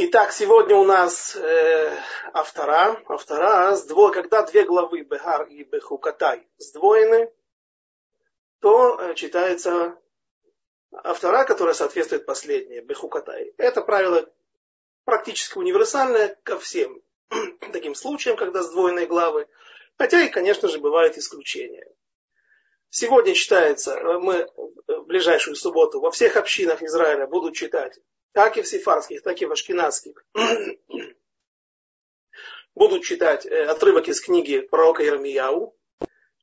Итак, сегодня у нас э, автора, автора, сдво, когда две главы Бехар и Бехукатай сдвоены, то э, читается автора, которая соответствует последней, Бехукатай. Это правило практически универсальное ко всем таким случаям, когда сдвоенные главы, хотя и, конечно же, бывают исключения. Сегодня читается, э, мы в ближайшую субботу во всех общинах Израиля будут читать как и в сефарских, так и в ашкенадских, будут читать э, отрывок из книги пророка Ирмияу,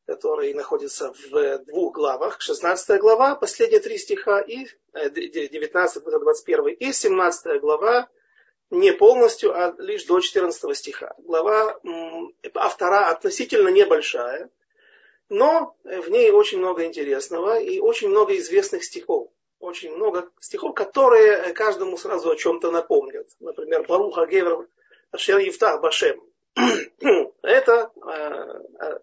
который находится в двух главах. 16 глава, последние три стиха, и 19, э, 21 и 17 глава, не полностью, а лишь до 14 стиха. Глава автора относительно небольшая, но в ней очень много интересного и очень много известных стихов очень много стихов, которые каждому сразу о чем-то напомнят. Например, Баруха Гевер Ашер Евтах Башем. Это э, э,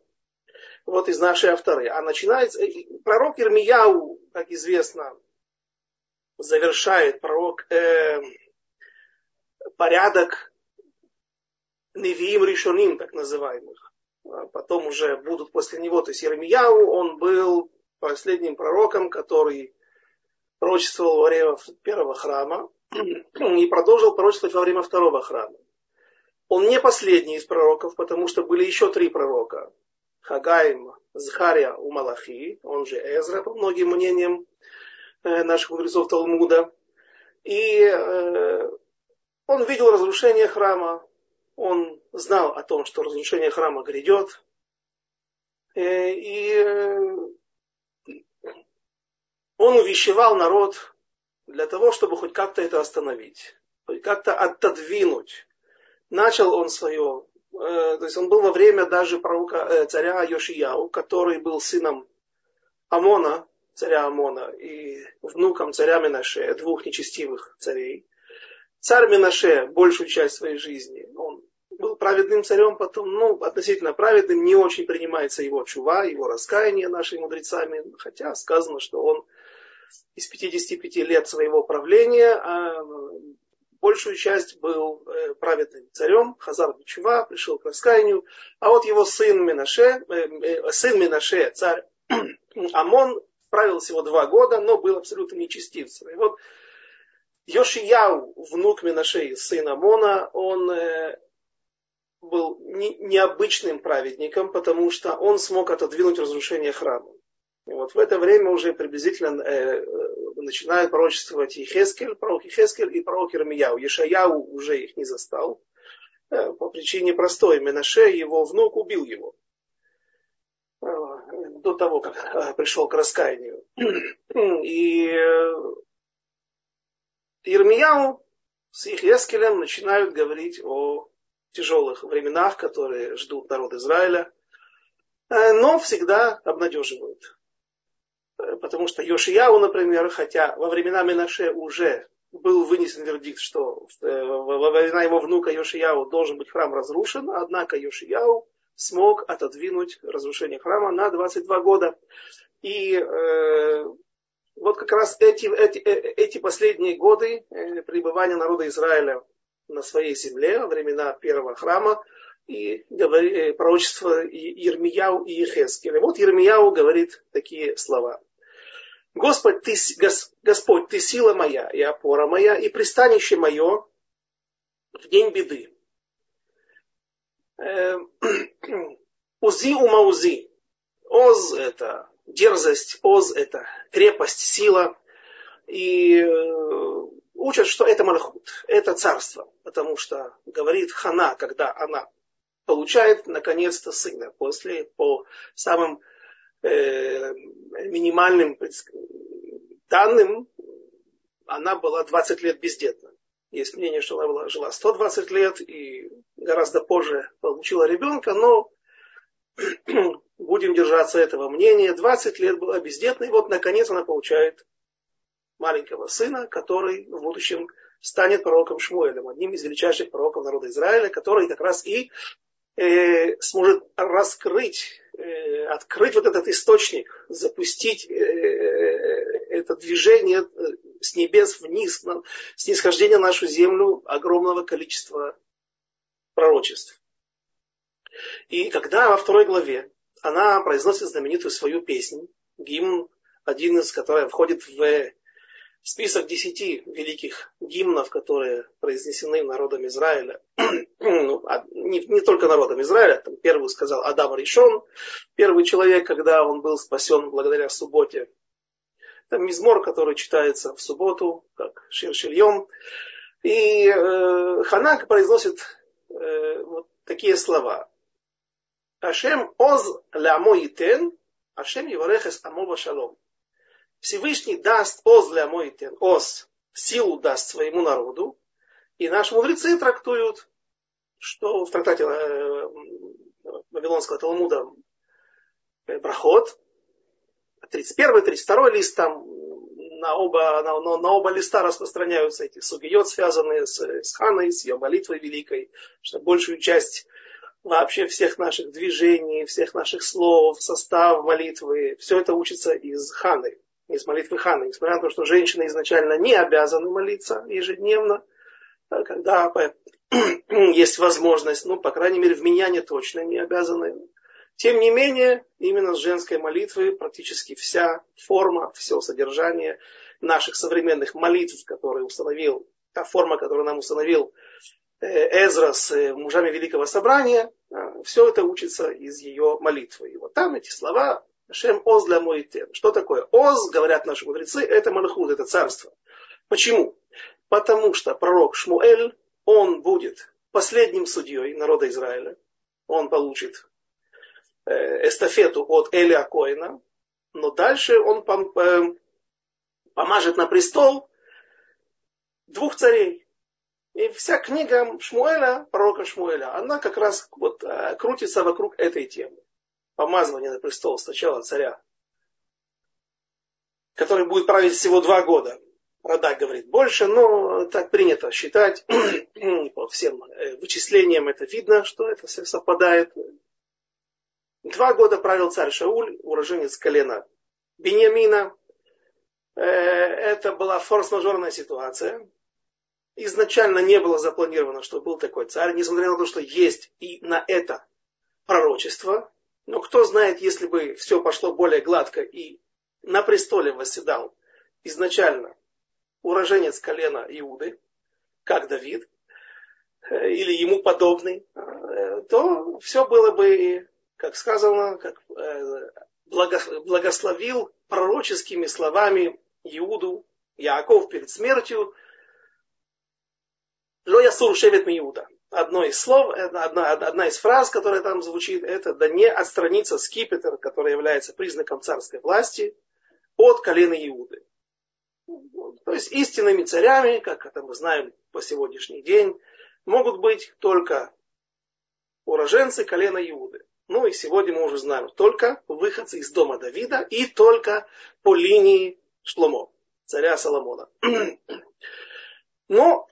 вот из нашей авторы. А начинается, пророк Ирмияу, как известно, завершает пророк э, порядок Невиим Ришоним, так называемых. А потом уже будут после него, то есть Ирмияу, он был последним пророком, который пророчествовал во время первого храма и продолжил пророчествовать во время второго храма. Он не последний из пророков, потому что были еще три пророка. Хагаим, Захария у Малахи, он же Эзра, по многим мнениям э, наших мудрецов Талмуда. И э, он видел разрушение храма, он знал о том, что разрушение храма грядет. Э, и он увещевал народ для того, чтобы хоть как-то это остановить, хоть как-то отодвинуть. Начал он свое, э, то есть он был во время даже пророка, э, царя Йошияу, который был сыном Амона, царя Амона, и внуком царя Менаше, двух нечестивых царей. Царь Менаше большую часть своей жизни, он был праведным царем, потом, ну, относительно праведным, не очень принимается его чува, его раскаяние нашими мудрецами, хотя сказано, что он из 55 лет своего правления, а большую часть был э, праведным царем, Хазар Бичува, пришел к раскаянию, а вот его сын Минаше, э, э, сын Минаше, царь Амон, правил всего два года, но был абсолютно нечестивцем. И вот Йошияу, внук Минаше, сын Амона, он был необычным праведником, потому что он смог отодвинуть разрушение храма. И вот в это время уже приблизительно э, начинают пророчествовать и Хескель, пророк Хескель и пророк Ирмияу. Ешаяу уже их не застал. Э, по причине простой. Менаше, его внук, убил его. Э, до того, как э, пришел к раскаянию. И э, с их Хескелем начинают говорить о тяжелых временах, которые ждут народ Израиля, э, но всегда обнадеживают. Э, потому что Йошияу, например, хотя во времена Менаше уже был вынесен вердикт, что э, во времена его внука Йошияу должен быть храм разрушен, однако Йошияу смог отодвинуть разрушение храма на 22 года. И э, вот как раз эти, эти, э, эти последние годы пребывания народа Израиля на своей земле, времена первого храма, и пророчество Ермияу и Ехескеля. Вот Ермияу говорит такие слова. Господь, ты, Господь, ты сила моя и опора моя, и пристанище мое в день беды. Эм, узи ума узи. Оз это дерзость, оз это крепость, сила. И э, учат, что это малхут, это царство. Потому что говорит Хана, когда она получает наконец-то сына, после по самым э, минимальным данным, она была 20 лет бездетна. Есть мнение, что она была, жила 120 лет и гораздо позже получила ребенка, но будем держаться этого мнения. 20 лет была бездетна, и вот наконец она получает маленького сына, который в будущем станет пророком Шмуэлем, одним из величайших пророков народа Израиля, который как раз и э, сможет раскрыть, э, открыть вот этот источник, запустить э, это движение, с небес вниз, снисхождение на нашу землю огромного количества пророчеств. И когда во второй главе она произносит знаменитую свою песню, гимн, один из которых входит в список десяти великих гимнов, которые произнесены народом Израиля, ну, а не, не только народом Израиля, там первый сказал Адам Ришон, первый человек, когда он был спасен благодаря субботе. Там мизмор, который читается в субботу, как Ширшильем. И э, Ханак произносит э, вот такие слова. Ашем оз лямо итен, Ашем еварехес амо шалом. Всевышний даст оз для Мойтен, оз, силу даст своему народу. И наши мудрецы трактуют, что в трактате э, Вавилонского Талмуда Брахот, 31 32 лист, там на оба, на, на, на оба листа распространяются эти сугиот, связанные с, с Ханой, с ее молитвой великой, что большую часть вообще всех наших движений, всех наших слов, состав молитвы, все это учится из Ханы из молитвы Ханы, несмотря на то, что женщины изначально не обязаны молиться ежедневно, когда есть возможность, ну, по крайней мере, в Миньяне точно не обязаны. Тем не менее, именно с женской молитвы практически вся форма, все содержание наших современных молитв, которые установил, та форма, которую нам установил э, Эзра с э, мужами Великого Собрания, а, все это учится из ее молитвы. И вот там эти слова Шем Оз для Моитен. Что такое? Оз, говорят наши мудрецы, это Малхут, это царство. Почему? Потому что пророк Шмуэль, он будет последним судьей народа Израиля. Он получит э, эстафету от Элия Коина, но дальше он э, помажет на престол двух царей. И вся книга Шмуэля, пророка Шмуэля, она как раз вот, э, крутится вокруг этой темы помазывание на престол сначала царя, который будет править всего два года. Радак говорит больше, но так принято считать. По всем э, вычислениям это видно, что это все совпадает. Два года правил царь Шауль, уроженец колена Бениамина. Э, это была форс-мажорная ситуация. Изначально не было запланировано, что был такой царь, несмотря на то, что есть и на это пророчество. Но кто знает, если бы все пошло более гладко и на престоле восседал изначально уроженец колена Иуды, как Давид, э, или ему подобный, э, то все было бы, как сказано, как э, благословил пророческими словами Иуду, Яаков перед смертью, Ло ясур шевет Иуда одно из слов, одна, одна из фраз, которая там звучит, это да не отстраниться скипетр, который является признаком царской власти, от колена Иуды. То есть истинными царями, как это мы знаем по сегодняшний день, могут быть только уроженцы колена Иуды. Ну и сегодня мы уже знаем только выходцы из дома Давида и только по линии Шломо, царя Соломона. Но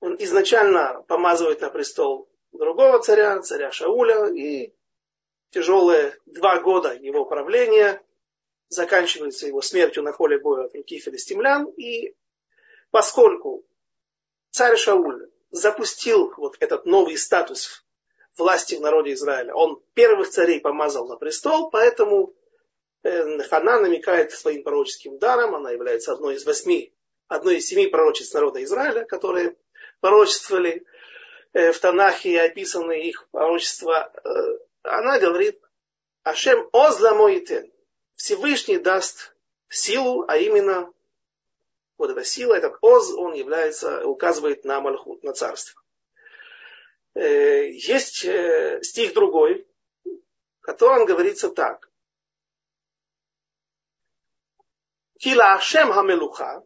он изначально помазывает на престол другого царя, царя Шауля, и тяжелые два года его правления заканчиваются его смертью на поле боя от руки филистимлян. И поскольку царь Шауль запустил вот этот новый статус власти в народе Израиля, он первых царей помазал на престол, поэтому э, Хана намекает своим пророческим даром, она является одной из восьми, одной из семи пророчеств народа Израиля, которые пророчествовали э, в Танахе и описаны их пророчества, э, она говорит, Ашем озла моитен. Всевышний даст силу, а именно вот эта сила, этот оз, он является, указывает на Мальхут, на царство. Э, есть стих другой, в котором говорится так. Кила Ашем Хамелуха,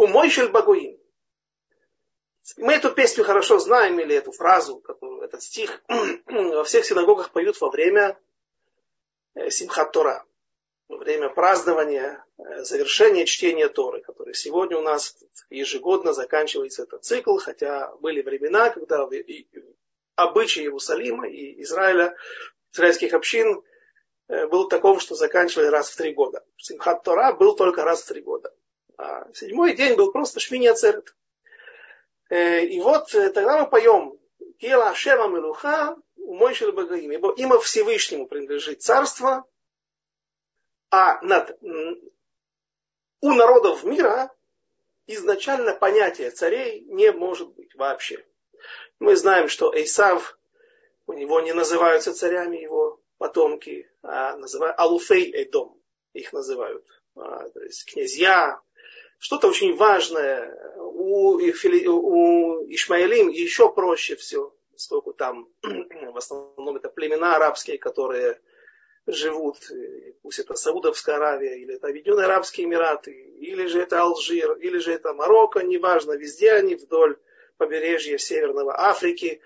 у Мойшель Багуим. Мы эту песню хорошо знаем, или эту фразу, этот стих во всех синагогах поют во время э, Симхат Тора, во время празднования э, завершения чтения Торы, который сегодня у нас ежегодно заканчивается этот цикл, хотя были времена, когда обычаи Иерусалима и Израиля, израильских общин э, был таков, что заканчивали раз в три года. Симхат Тора был только раз в три года. А седьмой день был просто Шмини Ацерет. Э, и вот э, тогда мы поем Кела Шема Мелуха, мой Багаим, ибо имя Всевышнему принадлежит царство, а над, у народов мира изначально понятие царей не может быть вообще. Мы знаем, что Эйсав, у него не называются царями его потомки, а называют Алуфей Эдом, их называют. А, то есть князья, что-то очень важное. У, у Ишмаилим еще проще все, поскольку там в основном это племена арабские, которые живут, пусть это Саудовская Аравия, или это Объединенные Арабские Эмираты, или же это Алжир, или же это Марокко, неважно, везде они вдоль побережья Северного Африки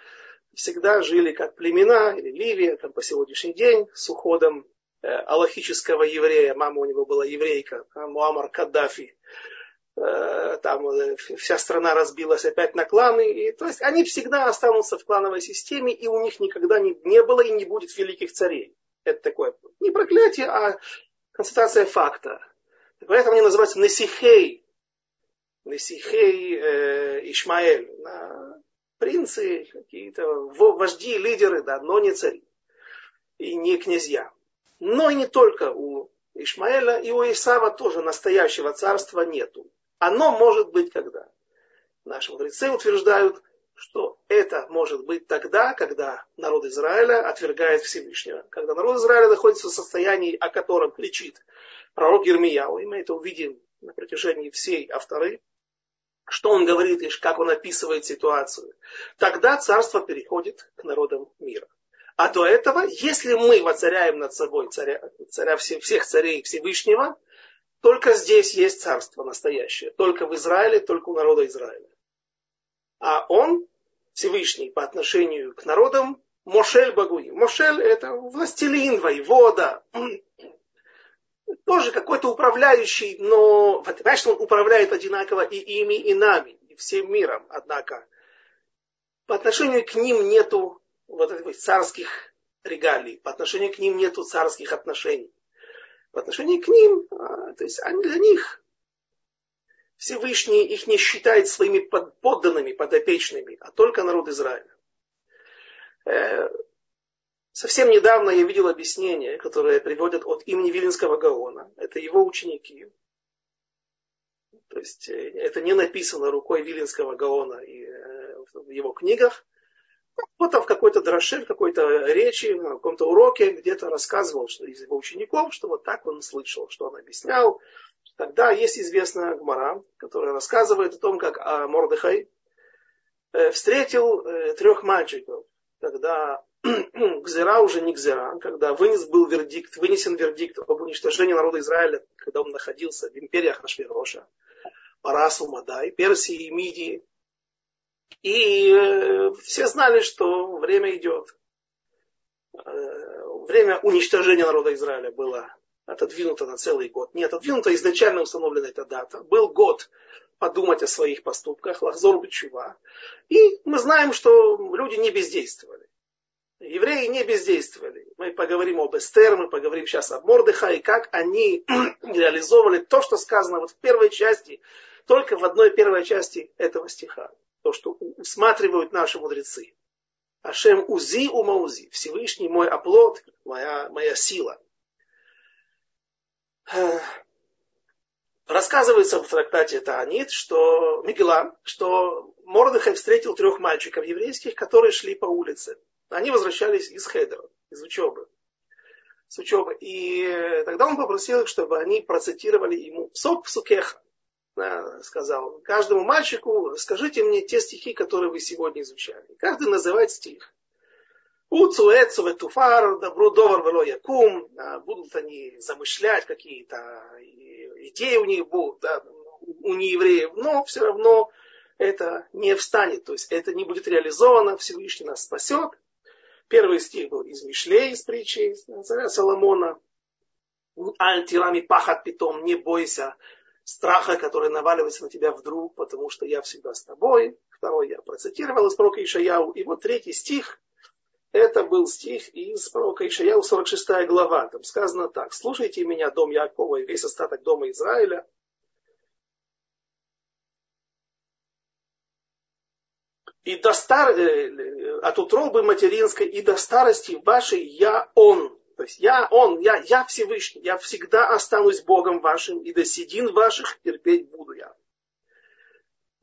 всегда жили как племена, или Ливия, там по сегодняшний день, с уходом э, аллахического еврея, мама у него была еврейка, Муаммар Каддафи, там э, вся страна разбилась опять на кланы. И, то есть они всегда останутся в клановой системе, и у них никогда не, не было и не будет великих царей. Это такое не проклятие, а констатация факта. Поэтому они называются Несихей, Несихей э, Ишмаэль. Да, принцы, какие-то вожди, лидеры, да, но не цари. И не князья. Но и не только у Ишмаэля, и у Исава тоже настоящего царства нету. Оно может быть когда? Наши мудрецы утверждают, что это может быть тогда, когда народ Израиля отвергает Всевышнего. Когда народ Израиля находится в состоянии, о котором кричит пророк Ермияу, и мы это увидим на протяжении всей авторы, что он говорит и как он описывает ситуацию. Тогда царство переходит к народам мира. А до этого, если мы воцаряем над собой царя, царя всех, всех царей Всевышнего, только здесь есть царство настоящее. Только в Израиле, только у народа Израиля. А он, Всевышний, по отношению к народам, Мошель Багуи. Мошель это властелин, воевода. Тоже какой-то управляющий, но, понимаешь, он управляет одинаково и ими, и нами, и всем миром. Однако, по отношению к ним нету вот этих царских регалий, по отношению к ним нету царских отношений в отношении к ним, а, то есть они для них Всевышний их не считает своими подданными, подопечными, а только народ Израиля. Э, совсем недавно я видел объяснение, которое приводят от имени Вилинского Гаона. Это его ученики. То есть э, это не написано рукой Вилинского Гаона э, в его книгах. Вот там в какой-то драше, в какой-то речи, на каком-то уроке где-то рассказывал что из его учеников, что вот так он слышал, что он объяснял. Тогда есть известная Гмара, которая рассказывает о том, как а, Мордыхай э, встретил э, трех мальчиков, когда Гзера уже не Гзера, когда вынес был вердикт, вынесен вердикт об уничтожении народа Израиля, когда он находился в империях Нашвироша, Парасу, Мадай, Персии Мидии, и э, все знали, что время идет. Э, время уничтожения народа Израиля было отодвинуто на целый год. Не отодвинуто, изначально установлена эта дата. Был год подумать о своих поступках, лахзор бичува. И мы знаем, что люди не бездействовали. Евреи не бездействовали. Мы поговорим об Эстер, мы поговорим сейчас об Мордыха, и как они реализовывали то, что сказано вот в первой части, только в одной первой части этого стиха то, что усматривают наши мудрецы. Ашем узи ума узи. Всевышний мой оплот, моя, моя сила. Рассказывается в трактате Таанит, что Мигела, что Мордыхай встретил трех мальчиков еврейских, которые шли по улице. Они возвращались из Хедера, из учебы. С учебы. И тогда он попросил их, чтобы они процитировали ему сок в сукеха сказал, каждому мальчику скажите мне те стихи, которые вы сегодня изучали. Каждый называет стих. Уцу, Эцу, Ветуфар, Добро, Довар, Вело, Якум. Будут они замышлять какие-то идеи у них будут, да, у неевреев, но все равно это не встанет, то есть это не будет реализовано, Всевышний нас спасет. Первый стих был из Мишлей, из притчи царя Соломона. Альтирами пахат питом, не бойся страха, который наваливается на тебя вдруг, потому что я всегда с тобой. Второй я процитировал из пророка Ишаяу. И вот третий стих, Это был стих из пророка Ишаяу, 46 глава. Там сказано так. «Слушайте меня, дом Якова и весь остаток дома Израиля, и до стар... Э, от утробы материнской и до старости вашей я Он. То есть я Он, я, я Всевышний, я всегда останусь Богом вашим, и до седин ваших терпеть буду я.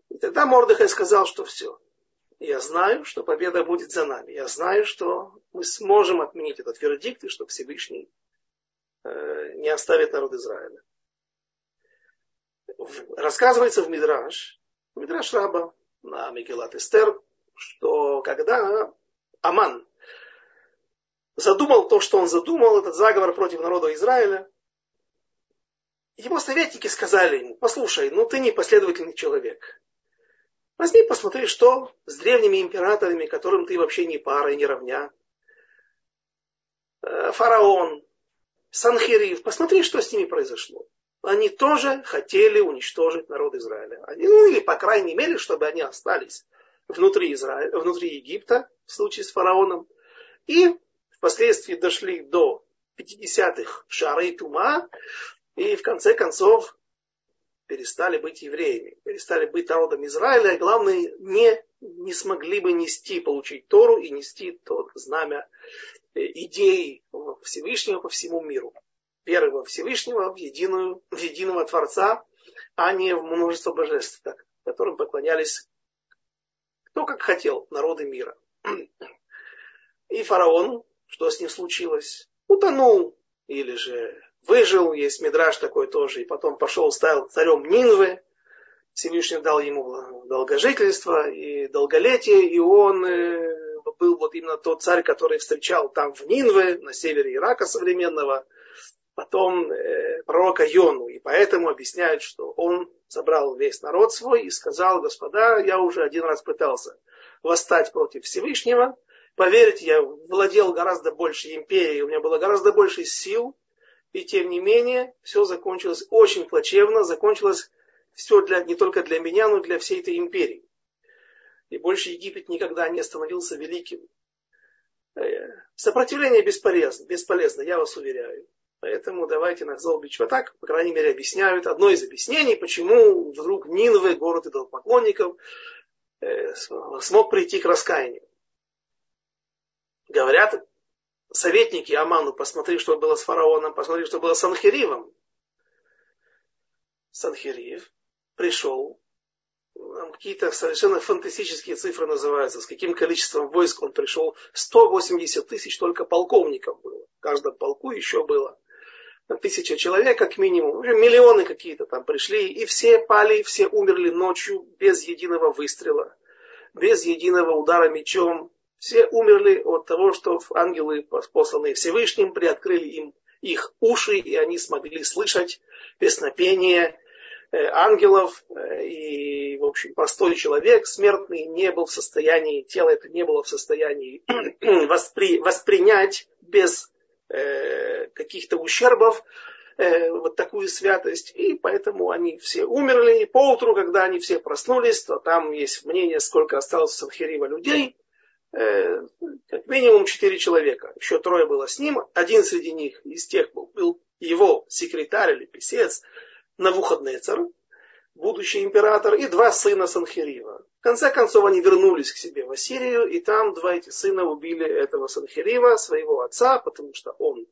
И тогда Мордыхай сказал, что все. Я знаю, что победа будет за нами. Я знаю, что мы сможем отменить этот вердикт, и что Всевышний э, не оставит народ Израиля. Рассказывается в Мидраш, Мидраш Раба, на Микелат Эстер, что когда Аман задумал то, что он задумал, этот заговор против народа Израиля, его советники сказали ему, послушай, ну ты не последовательный человек. Возьми, посмотри, что с древними императорами, которым ты вообще не пара и не равня. Э, фараон, Санхирив, посмотри, что с ними произошло они тоже хотели уничтожить народ Израиля. Они, ну или по крайней мере, чтобы они остались внутри, Израиля, внутри Египта, в случае с фараоном. И впоследствии дошли до 50-х шары Тума, и в конце концов перестали быть евреями, перестали быть народом Израиля, и главное, не, не смогли бы нести, получить Тору и нести то знамя э, идеи Всевышнего по всему миру во Всевышнего, в, единую, в единого Творца, а не в множество божеств, так, которым поклонялись кто как хотел, народы мира. И фараон, что с ним случилось? Утонул или же выжил, есть мидраж такой тоже, и потом пошел, стал царем Нинвы, Всевышний дал ему долгожительство и долголетие, и он э, был вот именно тот царь, который встречал там в Нинве, на севере Ирака современного, потом э, пророка Йону. И поэтому объясняют, что он собрал весь народ свой и сказал, господа, я уже один раз пытался восстать против Всевышнего. Поверьте, я владел гораздо больше империей, у меня было гораздо больше сил. И тем не менее, все закончилось очень плачевно. Закончилось все для, не только для меня, но и для всей этой империи. И больше Египет никогда не становился великим. Э, сопротивление бесполезно, бесполезно, я вас уверяю. Поэтому давайте на Бич вот так, по крайней мере, объясняют одно из объяснений, почему вдруг Нинвы, город идолопоклонников, э, смог прийти к раскаянию. Говорят советники Аману, посмотри, что было с фараоном, посмотри, что было с Санхиривом. Санхирив пришел, какие-то совершенно фантастические цифры называются, с каким количеством войск он пришел. 180 тысяч только полковников было. В каждом полку еще было тысяча человек как минимум, миллионы какие-то там пришли, и все пали, все умерли ночью без единого выстрела, без единого удара мечом. Все умерли от того, что ангелы, посланные Всевышним, приоткрыли им их уши, и они смогли слышать песнопение э, ангелов, э, и, в общем, простой человек, смертный, не был в состоянии, тело это не было в состоянии воспри, воспринять без Э, каких-то ущербов, э, вот такую святость, и поэтому они все умерли, и поутру, когда они все проснулись, то там есть мнение, сколько осталось в Санхирива людей, э, как минимум четыре человека, еще трое было с ним, один среди них из тех был, был его секретарь или писец, Навуходнецар, будущий император, и два сына Санхирива. В конце концов, они вернулись к себе в Ассирию, и там два эти сына убили этого Санхирива, своего отца, потому что он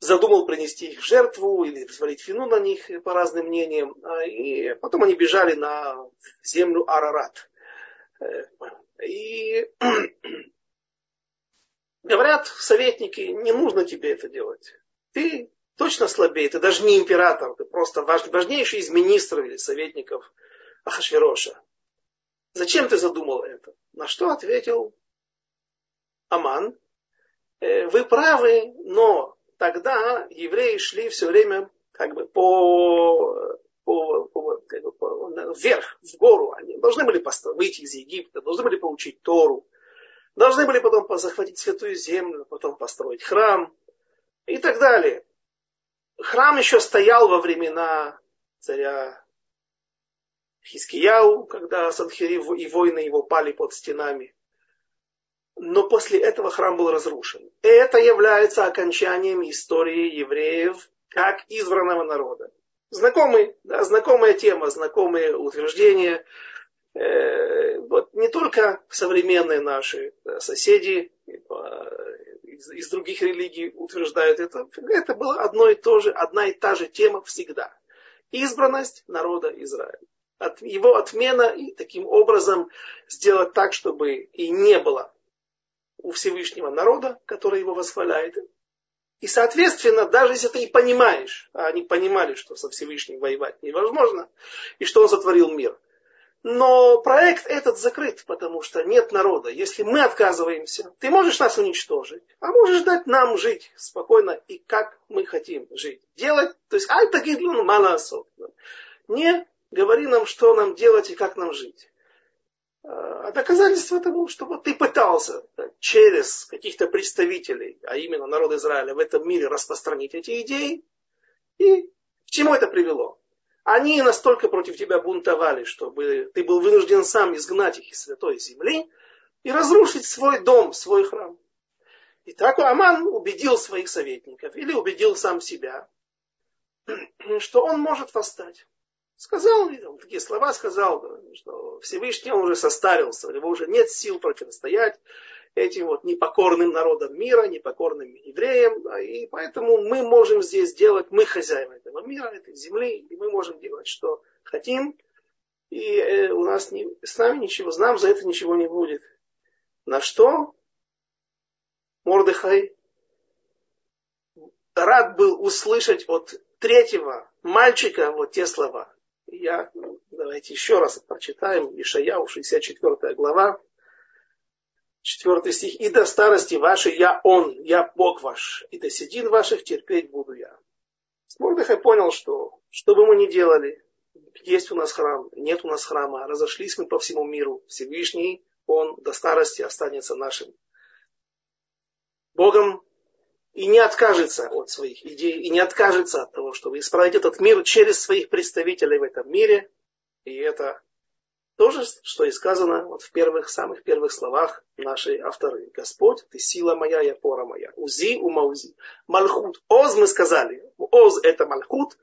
задумал принести их в жертву или свалить фину на них, по разным мнениям. А, и потом они бежали на землю Арарат. И говорят советники, не нужно тебе это делать. Ты точно слабее, ты даже не император, ты просто важнейший из министров или советников Ахашвироша. Зачем ты задумал это? На что ответил Аман? «Э, вы правы, но тогда евреи шли все время как бы по, по, по, по вверх, в гору. Они должны были выйти из Египта, должны были получить Тору, должны были потом захватить святую землю, потом построить храм и так далее. Храм еще стоял во времена царя Хискияу, когда Санхири и воины его пали под стенами. но после этого храм был разрушен. Это является окончанием истории евреев как избранного народа. Знакомый, да, знакомая тема, знакомые утверждения. Э, вот не только современные наши да, соседи из, из других религий утверждают это. Это было одно и то же, одна и та же тема всегда. Избранность народа Израиля. От, его отмена и таким образом сделать так, чтобы и не было у Всевышнего народа, который его восхваляет. И, соответственно, даже если ты и понимаешь, а они понимали, что со Всевышним воевать невозможно, и что он сотворил мир, но проект этот закрыт, потому что нет народа. Если мы отказываемся, ты можешь нас уничтожить, а можешь дать нам жить спокойно и как мы хотим жить. Делать, то есть, ай тагидлун мало Не говори нам, что нам делать и как нам жить. А доказательство тому, что вот ты пытался через каких-то представителей, а именно народ Израиля, в этом мире распространить эти идеи. И к чему это привело? Они настолько против тебя бунтовали, чтобы ты был вынужден сам изгнать их из святой земли и разрушить свой дом, свой храм. И так Аман убедил своих советников или убедил сам себя, что он может восстать. Сказал, такие слова сказал, что Всевышний он уже состарился, у него уже нет сил противостоять этим вот непокорным народам мира, непокорным евреям. И поэтому мы можем здесь делать, мы хозяева этого мира, этой земли, и мы можем делать, что хотим. И э, у нас не, с нами ничего, нам за это ничего не будет. На что Мордыхай рад был услышать от третьего мальчика вот те слова. Я, ну, давайте еще раз прочитаем Ишаяу, 64 глава, 4 стих. «И до старости вашей я Он, я Бог ваш, и до седин ваших терпеть буду я». Мордыхай понял, что что бы мы ни делали, есть у нас храм, нет у нас храма, разошлись мы по всему миру, Всевышний, Он до старости останется нашим Богом, и не откажется от своих идей, и не откажется от того, чтобы исправить этот мир через своих представителей в этом мире. И это тоже, что и сказано вот в первых, самых первых словах нашей авторы. Господь, ты сила моя и опора моя. Узи ума узи. Мальхут. Оз мы сказали. Оз это Мальхут.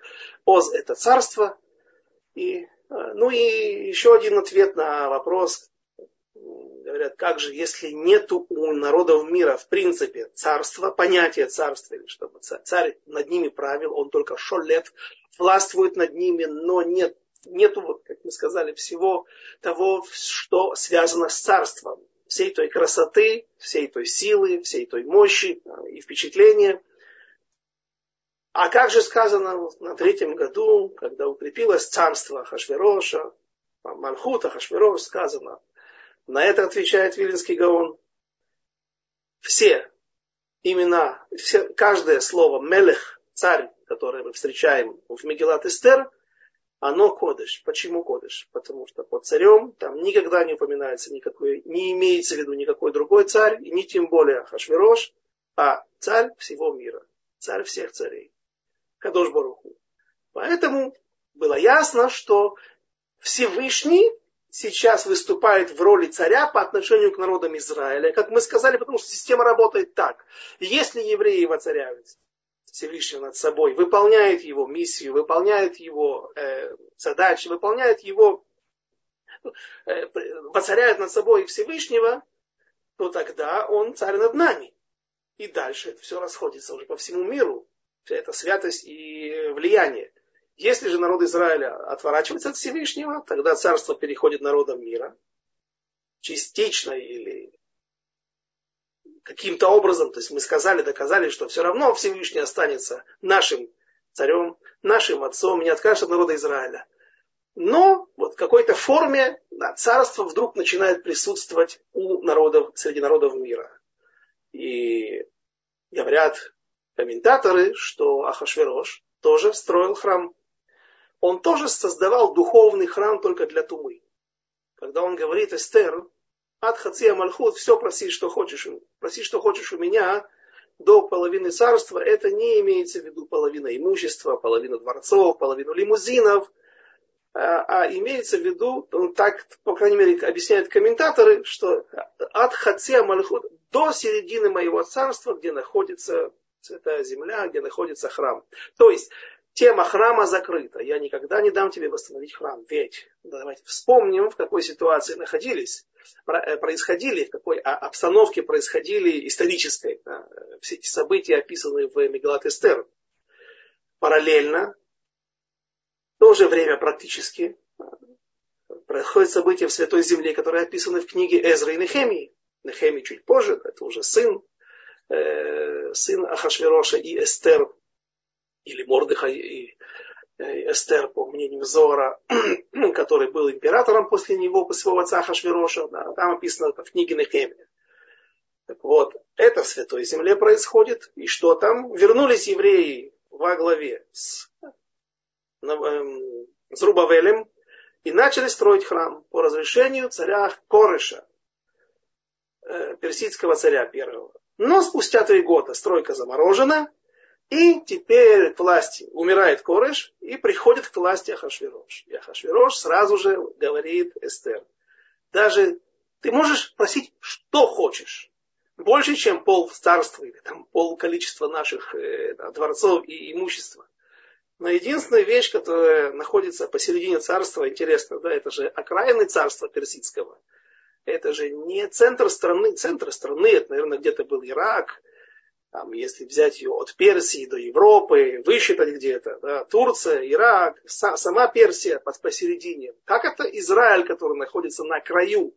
Оз это царство. И, э, ну и еще один ответ на вопрос, говорят, как же, если нету у народов мира в принципе царства, понятия царства, или чтобы царь над ними правил, он только шолет, властвует над ними, но нет, нету, как мы сказали, всего того, что связано с царством, всей той красоты, всей той силы, всей той мощи и впечатления. А как же сказано на третьем году, когда укрепилось царство Хашвероша, Мальхута Хашверош, сказано, на это отвечает Вилинский Гаон. Все имена, все, каждое слово Мелех, царь, которое мы встречаем в Мегелат Эстер, оно кодыш. Почему кодыш? Потому что под царем там никогда не упоминается никакой, не имеется в виду никакой другой царь, и не тем более Хашвирош, а царь всего мира, царь всех царей. Кадош Баруху. Поэтому было ясно, что Всевышний сейчас выступает в роли царя по отношению к народам Израиля. Как мы сказали, потому что система работает так. Если евреи воцаряются, Всевышний над собой, выполняет его миссию, выполняет его э, задачи, выполняет его, э, воцаряет над собой Всевышнего, то тогда он царь над нами. И дальше это все расходится уже по всему миру. Вся эта святость и влияние. Если же народ Израиля отворачивается от Всевышнего, тогда царство переходит народам мира. Частично или каким-то образом, то есть мы сказали, доказали, что все равно Всевышний останется нашим царем, нашим отцом, не откажется от народа Израиля. Но вот в какой-то форме да, царство вдруг начинает присутствовать у народов, среди народов мира. И говорят комментаторы, что Ахашверош тоже строил храм он тоже создавал духовный храм только для Тумы. Когда он говорит Эстер, от Хация Мальхут, все проси, что хочешь, проси, что хочешь у меня, до половины царства, это не имеется в виду половина имущества, половину дворцов, половину лимузинов. а, а имеется в виду, так, по крайней мере, объясняют комментаторы, что от Хация Мальхут до середины моего царства, где находится святая земля, где находится храм. То есть, тема храма закрыта. Я никогда не дам тебе восстановить храм. Ведь, давайте вспомним, в какой ситуации находились, э, происходили, в какой обстановке происходили исторической. Все эти события описаны в Мегалат Эстер. Параллельно то же время практически происходят события в Святой Земле, которые описаны в книге Эзра и Нехемии. Нехемий чуть позже, это уже сын, э, сын Ахашвероша и Эстер, или Мордыха и Эстер, по мнению Зора, который был императором после него, после своего отца Ахашвероша. Да, там описано это в книге Нехемия. Так вот, это в Святой Земле происходит. И что там? Вернулись евреи во главе с Эм, с Рубавелем и начали строить храм по разрешению царя Корыша, э, персидского царя первого. Но спустя три года стройка заморожена, и теперь к власти умирает Корыш, и приходит к власти Ахашвирош. И Ахашвирош сразу же говорит Эстер, даже ты можешь просить, что хочешь, больше, чем пол царства или там, пол количества наших э, дворцов и имущества. Но единственная вещь, которая находится посередине царства, интересно, да, это же окраины царства персидского. Это же не центр страны. Центр страны, это, наверное, где-то был Ирак, там, если взять ее от Персии до Европы, высчитать где-то, да, Турция, Ирак, са, сама Персия под, посередине. Как это Израиль, который находится на краю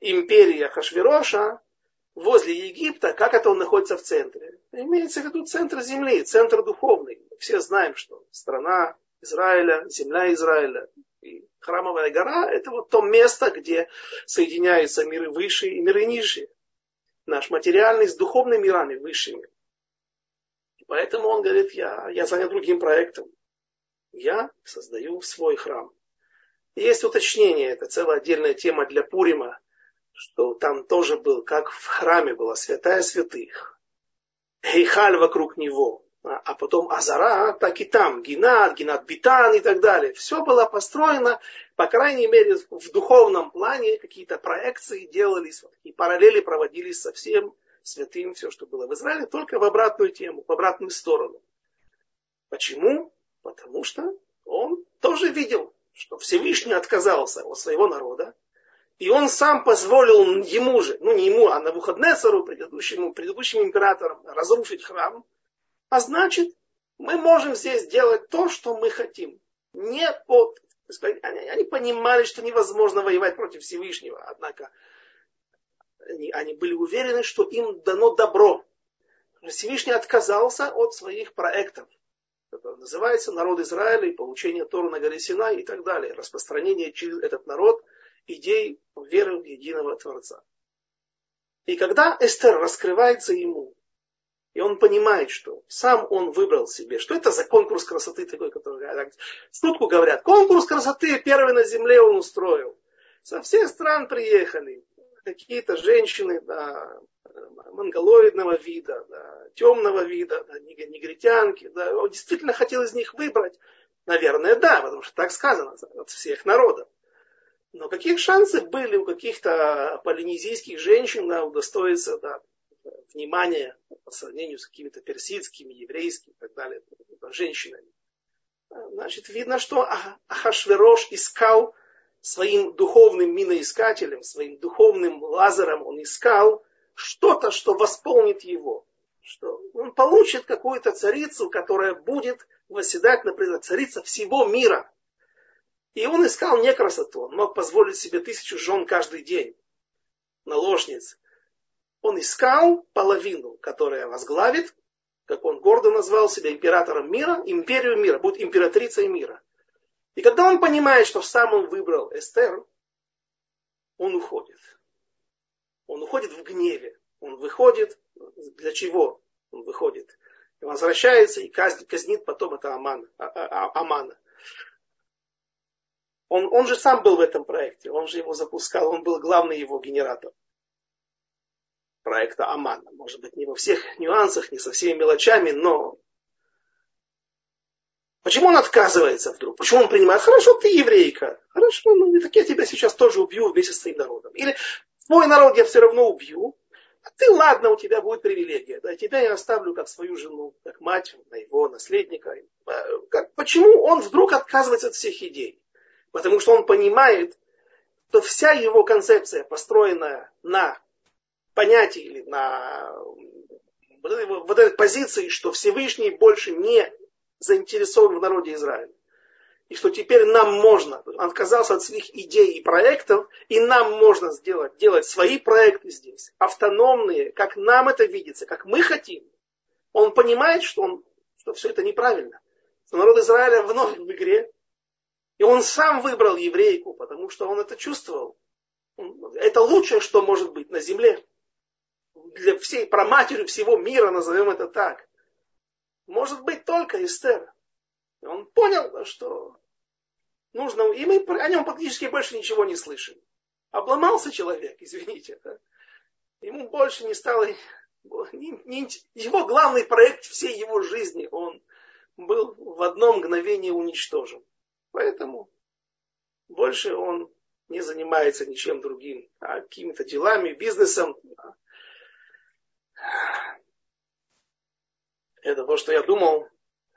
империи Хашвироша, возле Египта, как это он находится в центре? Имеется в виду центр земли, центр духовный. Все знаем, что страна Израиля, земля Израиля и храмовая гора – это вот то место, где соединяются миры высшие и миры низшие. Наш материальный с духовными мирами высшими. И поэтому он говорит, я, я занят другим проектом. Я создаю свой храм. И есть уточнение, это целая отдельная тема для Пурима, что там тоже был, как в храме была святая святых. Хейхаль вокруг него, а, потом Азара, так и там, Генат, Генат Битан и так далее. Все было построено, по крайней мере, в духовном плане какие-то проекции делались, и параллели проводились со всем святым, все, что было в Израиле, только в обратную тему, в обратную сторону. Почему? Потому что он тоже видел, что Всевышний отказался от своего народа, и он сам позволил ему же, ну не ему, а на Навуходнецеру, предыдущему, предыдущим императорам, разрушить храм. А значит, мы можем здесь делать то, что мы хотим. Не под... Они, они понимали, что невозможно воевать против Всевышнего, однако они, они были уверены, что им дано добро. Всевышний отказался от своих проектов. Это называется народ Израиля и получение Тора на горе Сина и так далее. Распространение через этот народ – идей веры в единого Творца. И когда Эстер раскрывается ему, и он понимает, что сам он выбрал себе, что это за конкурс красоты такой, который, в шутку говорят, конкурс красоты первый на земле он устроил. Со всех стран приехали какие-то женщины, да, монголоидного вида, да, темного вида, да, негритянки, да, он действительно хотел из них выбрать. Наверное, да, потому что так сказано от всех народов. Но какие шансы были у каких-то полинезийских женщин да, удостоиться да, внимания по сравнению с какими-то персидскими, еврейскими и так далее женщинами? Значит, видно, что Ахашверош искал своим духовным миноискателем, своим духовным лазером, он искал что-то, что восполнит его. Что он получит какую-то царицу, которая будет восседать, например, царица всего мира – и он искал не красоту, он мог позволить себе тысячу жен каждый день, наложниц. Он искал половину, которая возглавит, как он гордо назвал себя императором мира, империю мира, будет императрицей мира. И когда он понимает, что сам он выбрал Эстер, он уходит. Он уходит в гневе. Он выходит, для чего он выходит? И возвращается и казнит потом это Амана. А, а, Амана. Он, он же сам был в этом проекте, он же его запускал, он был главный его генератор проекта Амана. Может быть, не во всех нюансах, не со всеми мелочами, но Почему он отказывается вдруг? Почему он принимает? Хорошо, ты еврейка. Хорошо, ну так я тебя сейчас тоже убью вместе с твоим народом. Или твой народ я все равно убью. А ты, ладно, у тебя будет привилегия. Да, тебя я оставлю как свою жену, как мать, на его наследника. А, как, почему он вдруг отказывается от всех идей? Потому что он понимает, что вся его концепция, построенная на понятии или на вот этой позиции, что Всевышний больше не заинтересован в народе Израиля. И что теперь нам можно, он отказался от своих идей и проектов, и нам можно сделать, делать свои проекты здесь, автономные, как нам это видится, как мы хотим. Он понимает, что, он, что все это неправильно. Что народ Израиля вновь в игре. И он сам выбрал еврейку, потому что он это чувствовал. Это лучшее, что может быть на земле. Для всей проматери всего мира, назовем это так может быть только Эстер. Он понял, что нужно, и мы о нем практически больше ничего не слышим. Обломался человек, извините. Да? Ему больше не стало, не, не, его главный проект всей его жизни, он был в одно мгновение уничтожен. Поэтому больше он не занимается ничем другим, а какими-то делами, бизнесом. Это то, что я думал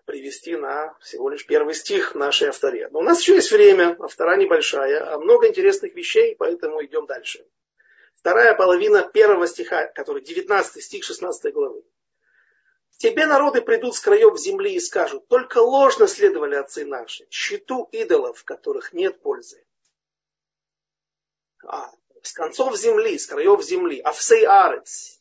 привести на всего лишь первый стих нашей авторе. Но у нас еще есть время, автора небольшая, а много интересных вещей, поэтому идем дальше. Вторая половина первого стиха, который 19 стих 16 главы. Тебе народы придут с краев земли и скажут, только ложно следовали отцы наши, щиту идолов, которых нет пользы. А, с концов земли, с краев земли, а всей арец,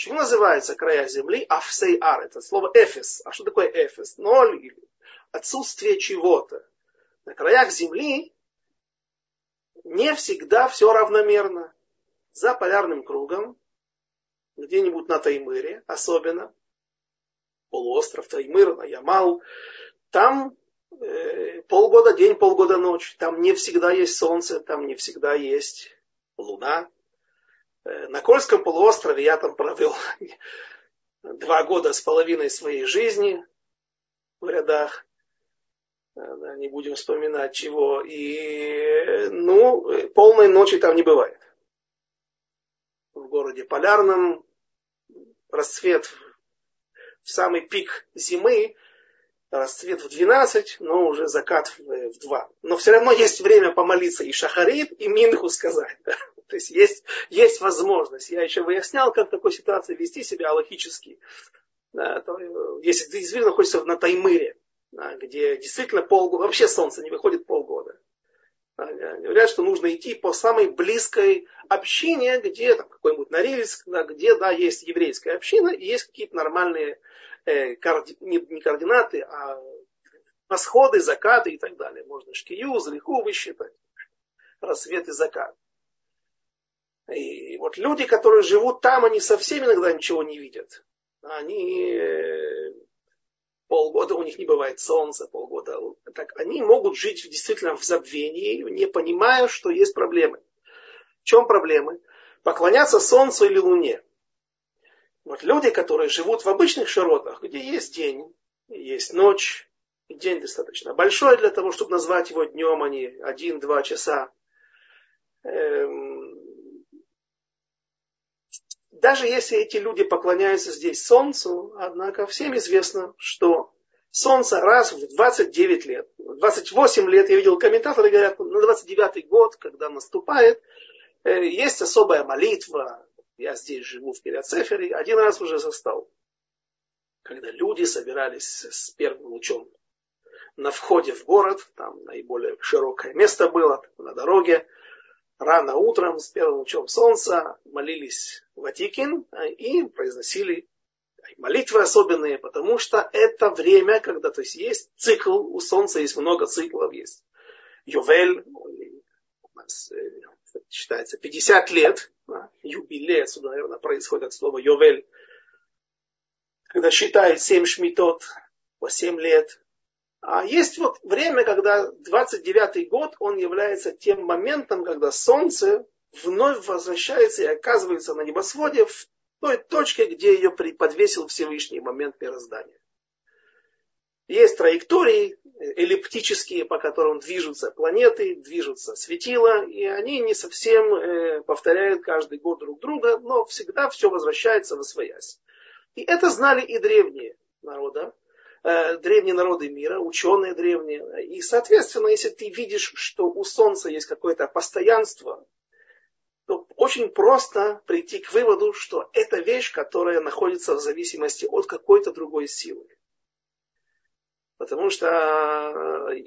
Почему называется края земли Афсей Ар? Это слово Эфес. А что такое Эфес? Ноль или отсутствие чего-то. На краях земли не всегда все равномерно. За полярным кругом, где-нибудь на Таймыре, особенно, полуостров Таймыр, на Ямал, там э, полгода день, полгода ночь. Там не всегда есть солнце, там не всегда есть луна. Э, на Кольском полуострове я там провел два года с половиной своей жизни в рядах. Э, не будем вспоминать чего. И, ну, полной ночи там не бывает. В городе Полярном расцвет в самый пик зимы, расцвет в 12, но уже закат в 2. Но все равно есть время помолиться и шахарит, и минху сказать. То есть есть, есть возможность. Я еще выяснял, как в такой ситуации вести себя логически. Э, если действительно находишься на Таймыре, где действительно полгода, вообще солнце не выходит полгода. Да, говорят, что нужно идти по самой близкой общине, где там какой-нибудь Норильск, да, где да, есть еврейская община и есть какие-то нормальные э, коорди... не, не координаты, а восходы, закаты и так далее. Можно шкию, залиху высчитать, рассвет и закат. И вот люди, которые живут там, они совсем иногда ничего не видят. Они э, полгода у них не бывает солнца, полгода. Так они могут жить действительно в забвении, не понимая, что есть проблемы. В чем проблемы? Поклоняться солнцу или луне. Вот люди, которые живут в обычных широтах, где есть день, есть ночь, день достаточно большой для того, чтобы назвать его днем, а не один-два часа. Эм, даже если эти люди поклоняются здесь Солнцу, однако всем известно, что Солнце раз в 29 лет, 28 лет, я видел комментаторы говорят, на 29 год, когда наступает, э, есть особая молитва, я здесь живу в Кириацефере, один раз уже застал, когда люди собирались с первым лучом на входе в город, там наиболее широкое место было, на дороге, рано утром с первым лучом солнца молились Ватикин а, и произносили молитвы особенные, потому что это время, когда то есть, есть цикл, у солнца есть много циклов, есть Йовель, у нас э, считается 50 лет, юбилей, отсюда, наверное, происходит от слова Йовель, когда считают 7 шмитот по 7 лет, а есть вот время, когда 29-й год, он является тем моментом, когда Солнце вновь возвращается и оказывается на небосводе в той точке, где ее подвесил Всевышний момент мироздания. Есть траектории эллиптические, по которым движутся планеты, движутся светила, и они не совсем э, повторяют каждый год друг друга, но всегда все возвращается в своясь. И это знали и древние народы, э, древние народы мира, ученые древние. И, соответственно, если ты видишь, что у Солнца есть какое-то постоянство, то очень просто прийти к выводу, что это вещь, которая находится в зависимости от какой-то другой силы. Потому что э,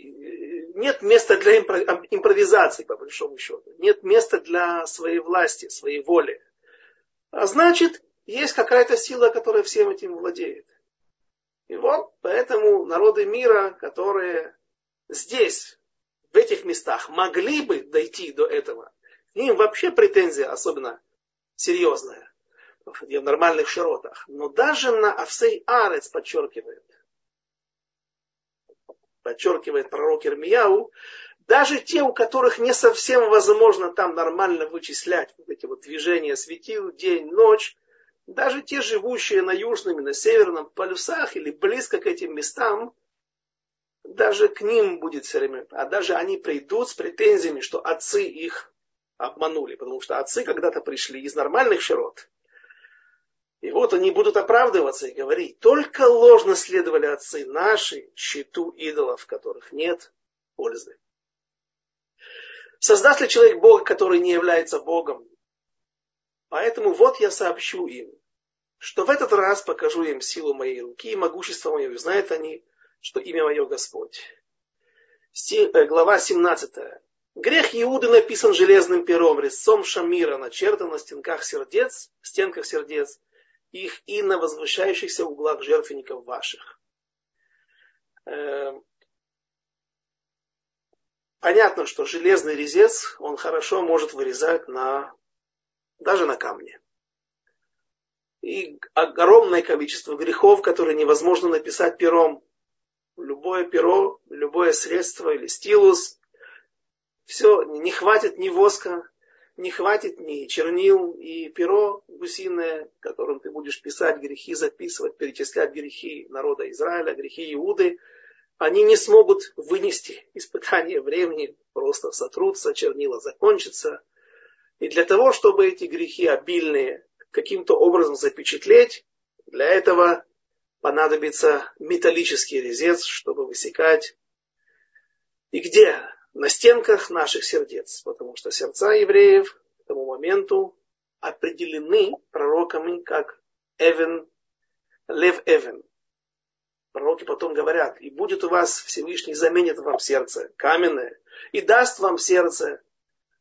нет места для импровизации, по большому счету. Нет места для своей власти, своей воли. А значит, есть какая-то сила, которая всем этим владеет. И вот поэтому народы мира, которые здесь, в этих местах, могли бы дойти до этого, к ним вообще претензия особенно серьезная в нормальных широтах. Но даже на Авсей Арец подчеркивает, подчеркивает пророк Ирмияу, даже те, у которых не совсем возможно там нормально вычислять вот эти вот движения светил, день, ночь, даже те, живущие на южном и на северном полюсах или близко к этим местам, даже к ним будет все время, а даже они придут с претензиями, что отцы их обманули, потому что отцы когда-то пришли из нормальных широт, и вот они будут оправдываться и говорить, только ложно следовали отцы наши щиту идолов, которых нет пользы. Создаст ли человек Бога, который не является Богом? Поэтому вот я сообщу им, что в этот раз покажу им силу моей руки и могущество мое, и знают они, что имя мое Господь. Э, глава 17. Грех Иуды написан железным пером, резцом Шамира, начертан на стенках сердец, стенках сердец, их и на возвышающихся углах жертвенников ваших. Эм, понятно, что железный резец, он хорошо может вырезать на, даже на камне. И огромное количество грехов, которые невозможно написать пером. Любое перо, любое средство или стилус, все, не хватит ни воска, не хватит ни чернил и перо гусиное, которым ты будешь писать грехи, записывать, перечислять грехи народа Израиля, грехи Иуды, они не смогут вынести испытание времени, просто сотрутся, чернила закончатся. И для того, чтобы эти грехи обильные каким-то образом запечатлеть, для этого понадобится металлический резец, чтобы высекать. И где на стенках наших сердец, потому что сердца евреев к тому моменту определены пророками как Эвен, Лев Эвен. Пророки потом говорят, и будет у вас Всевышний заменит вам сердце каменное, и даст вам сердце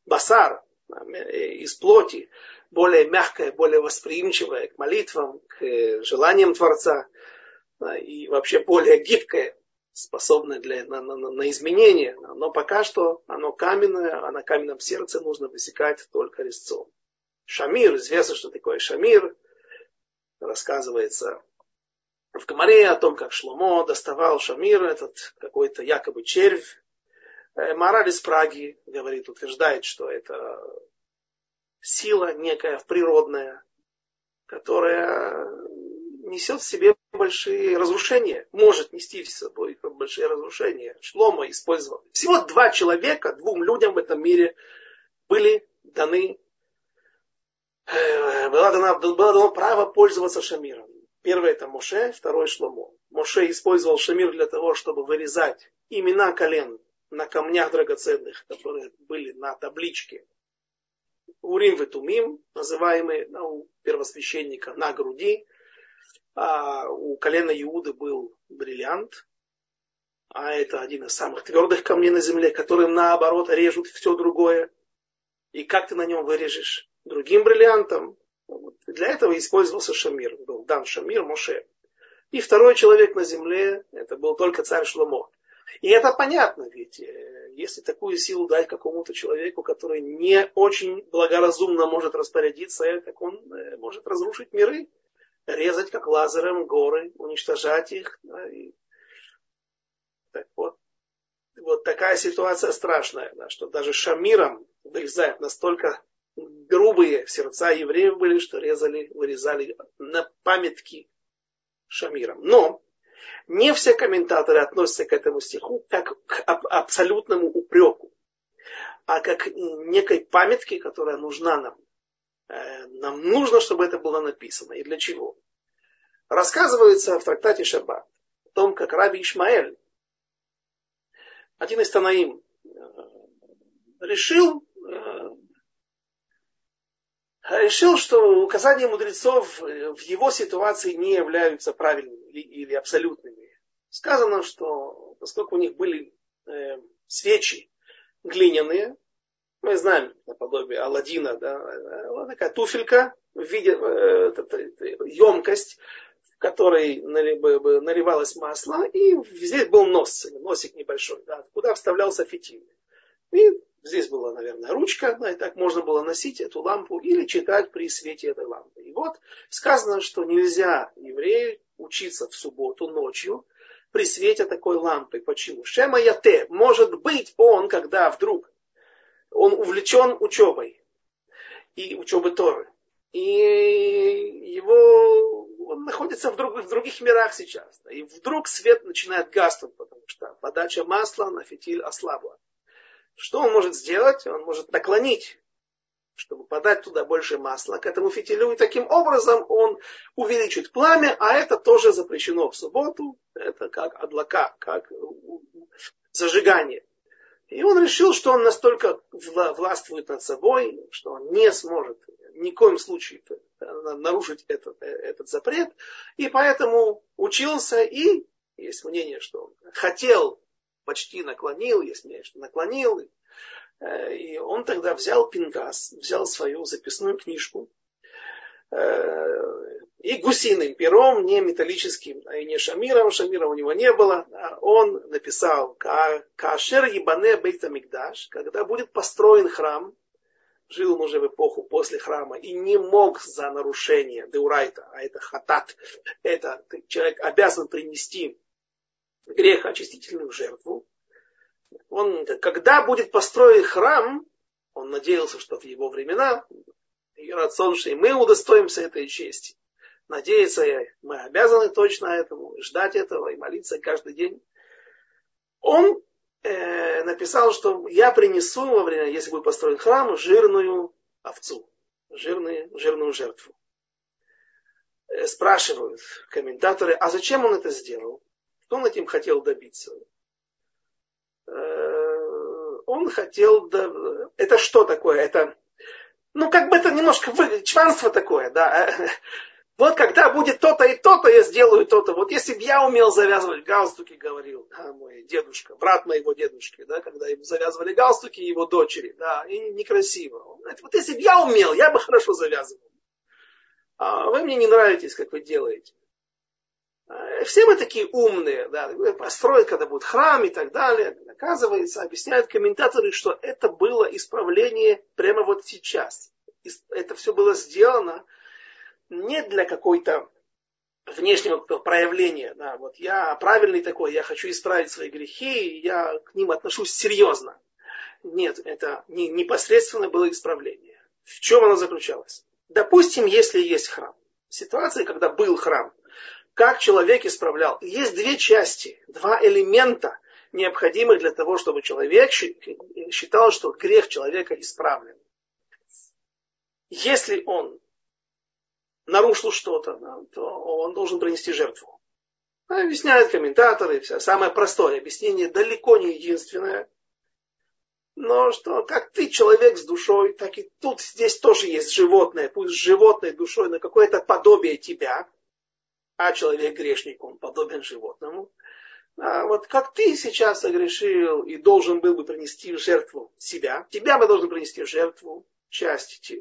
басар, из плоти, более мягкое, более восприимчивое к молитвам, к желаниям Творца, и вообще более гибкое, способное для, на, на, на изменение, но пока что оно каменное, а на каменном сердце нужно высекать только резцом. Шамир, известно, что такое Шамир, рассказывается в Гамаре о том, как Шломо доставал Шамир, этот какой-то якобы червь. Э, Мораль из Праги говорит, утверждает, что это сила некая природная, которая несет в себе большие разрушения, может нести в собой большие разрушения. Шлома использовал. Всего два человека, двум людям в этом мире были даны, э, было дано, было дано право пользоваться шамиром. Первый это Моше, второй Шломо. Моше использовал шамир для того, чтобы вырезать имена колен на камнях драгоценных, которые были на табличке. Урим Ветумим, называемые ну, у первосвященника на груди, а у колена Иуды был бриллиант, а это один из самых твердых камней на земле, которым наоборот режут все другое. И как ты на нем вырежешь? Другим бриллиантом. Для этого использовался Шамир. Был дан Шамир Моше. И второй человек на земле, это был только царь Шломо. И это понятно, ведь э, если такую силу дать какому-то человеку, который не очень благоразумно может распорядиться, так он э, может разрушить миры резать как лазером горы, уничтожать их. Так вот, вот такая ситуация страшная, да, что даже Шамиром вырезают настолько грубые сердца евреев были, что резали, вырезали на памятки Шамиром. Но Не все комментаторы относятся к этому стиху как к абсолютному упреку, а как некой памятке, которая нужна нам. Э, нам нужно, чтобы это было написано. И для чего? Рассказывается в трактате Шаббат о том, как Раби Ишмаэль, один из Танаим, э, решил решил, что указания мудрецов э, в его ситуации не являются правильными или, абсолютными. Сказано, что поскольку у них были э, свечи глиняные, мы знаем наподобие Алладина, да, э, такая туфелька в виде э, емкость, в которой наливалось масло, и здесь был нос, носик небольшой, да, куда вставлялся фитиль. И Здесь была, наверное, ручка, да, и так можно было носить эту лампу или читать при свете этой лампы. И вот сказано, что нельзя еврею учиться в субботу ночью при свете такой лампы. Почему? Шема яте. Может быть, он, когда вдруг он увлечен учебой и учебой Торы, и его он находится в других, в других мирах сейчас. И вдруг свет начинает гаснуть, потому что подача масла на фитиль ослабла. Что он может сделать? Он может наклонить, чтобы подать туда больше масла к этому фитилю. И таким образом он увеличит пламя, а это тоже запрещено в субботу. Это как адлака, как зажигание. И он решил, что он настолько властвует над собой, что он не сможет ни в коем случае нарушить этот, этот запрет. И поэтому учился и есть мнение, что он хотел почти наклонил, что наклонил. Э, и он тогда взял пингас, взял свою записную книжку э, и гусиным пером, не металлическим, а и не шамиром, шамира у него не было, а он написал «Кашер ебане бейта мигдаш», когда будет построен храм, жил он уже в эпоху после храма и не мог за нарушение деурайта, а это хатат, это человек обязан принести греха очистительную жертву. Он, когда будет построен храм, он надеялся, что в его времена, и что и мы удостоимся этой чести. Надеяться мы обязаны точно этому, ждать этого и молиться каждый день. Он э, написал, что я принесу во время, если будет построен храм, жирную овцу, жирную, жирную жертву. Э, спрашивают комментаторы, а зачем он это сделал? Что он этим хотел добиться? Э, он хотел... Это что такое? Это... Ну, как бы это немножко чванство такое, да. Вот когда будет то-то и то-то, я сделаю то-то. Вот если бы я умел завязывать галстуки, говорил да, мой дедушка, брат моего дедушки, да, когда ему завязывали галстуки его дочери, да, и некрасиво. Он говорит, вот если бы я умел, я бы хорошо завязывал. А вы мне не нравитесь, как вы делаете. Э, все мы такие умные, да, построить, когда будет храм и так далее. Оказывается, объясняют комментаторы, что это было исправление прямо вот сейчас. Это все было сделано не для какой-то внешнего проявления. Да, вот я правильный такой, я хочу исправить свои грехи, я к ним отношусь серьезно. Нет, это не, непосредственно было исправление. В чем оно заключалось? Допустим, если есть храм. Ситуация, когда был храм, как человек исправлял. Есть две части, два элемента, необходимых для того, чтобы человек считал, что грех человека исправлен. Если он нарушил что-то, то он должен принести жертву. Объясняют комментаторы, все. самое простое объяснение, далеко не единственное. Но что как ты человек с душой, так и тут здесь тоже есть животное, пусть с животной душой, но какое-то подобие тебя – а человек грешник, он подобен животному. А вот как ты сейчас согрешил и должен был бы принести в жертву себя, тебя мы должны принести в жертву, часть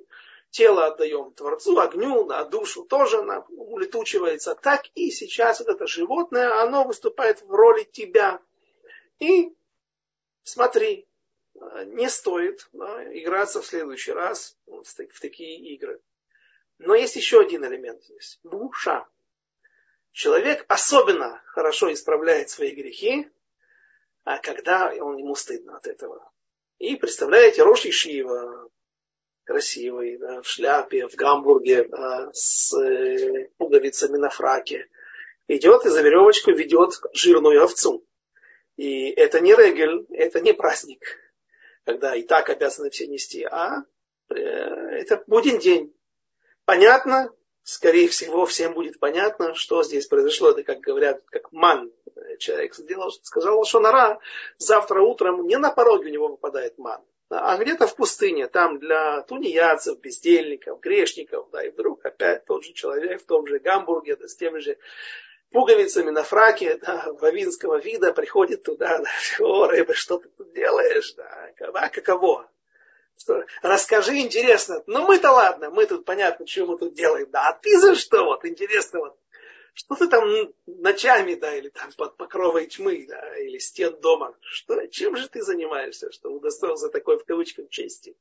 тела отдаем Творцу, огню, на душу тоже она улетучивается. Так и сейчас вот это животное, оно выступает в роли тебя. И смотри, не стоит да, играться в следующий раз в такие игры. Но есть еще один элемент здесь. Душа человек особенно хорошо исправляет свои грехи, а когда он ему стыдно от этого. И представляете, Роши Шива, красивый, да, в шляпе, в гамбурге, да, с э, пуговицами на фраке. идет и за веревочку ведет жирную овцу. И это не регель, это не праздник, когда и так обязаны все нести, а э, это буден день. Понятно, скорее всего, всем будет понятно, что здесь произошло. Это, как говорят, как ман. Человек сделал, сказал Шонара, завтра утром не на пороге у него выпадает ман, а где-то в пустыне, там для тунеядцев, бездельников, грешников, да, и вдруг опять тот же человек в том же гамбурге, да, с теми же пуговицами на фраке, да, вавинского вида, приходит туда, да, о, рыба, что ты тут делаешь, да, а каково? Что, расскажи, интересно. Ну мы-то ладно, мы тут понятно, что мы тут делаем, да, а ты за что, вот, интересно, вот, что ты там ночами, да, или там под покровой тьмы, да, или стен дома, что, чем же ты занимаешься, что удостоился такой, в кавычках, чести?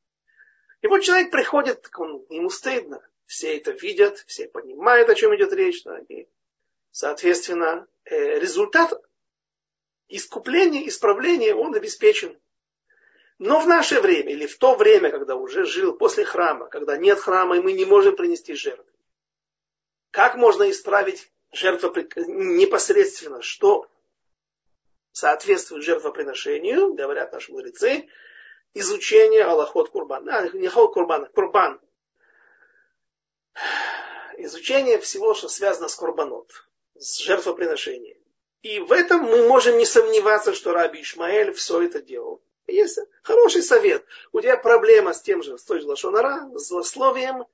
И вот человек приходит, он, ему стыдно, все это видят, все понимают, о чем идет речь, да, и Соответственно, э, результат искупления, исправления, он обеспечен. Но в наше время, или в то время, когда уже жил после храма, когда нет храма, и мы не можем принести жертву, как можно исправить жертву непосредственно, что соответствует жертвоприношению, говорят наши мудрецы, изучение Аллахот Курбан. А, не Хол Курбан, Курбан. Изучение всего, что связано с Курбанот с жертвоприношением. И в этом мы можем не сомневаться, что Раби Ишмаэль все это делал. Есть хороший совет. У тебя проблема с тем же, с той же лошонара, с злословием.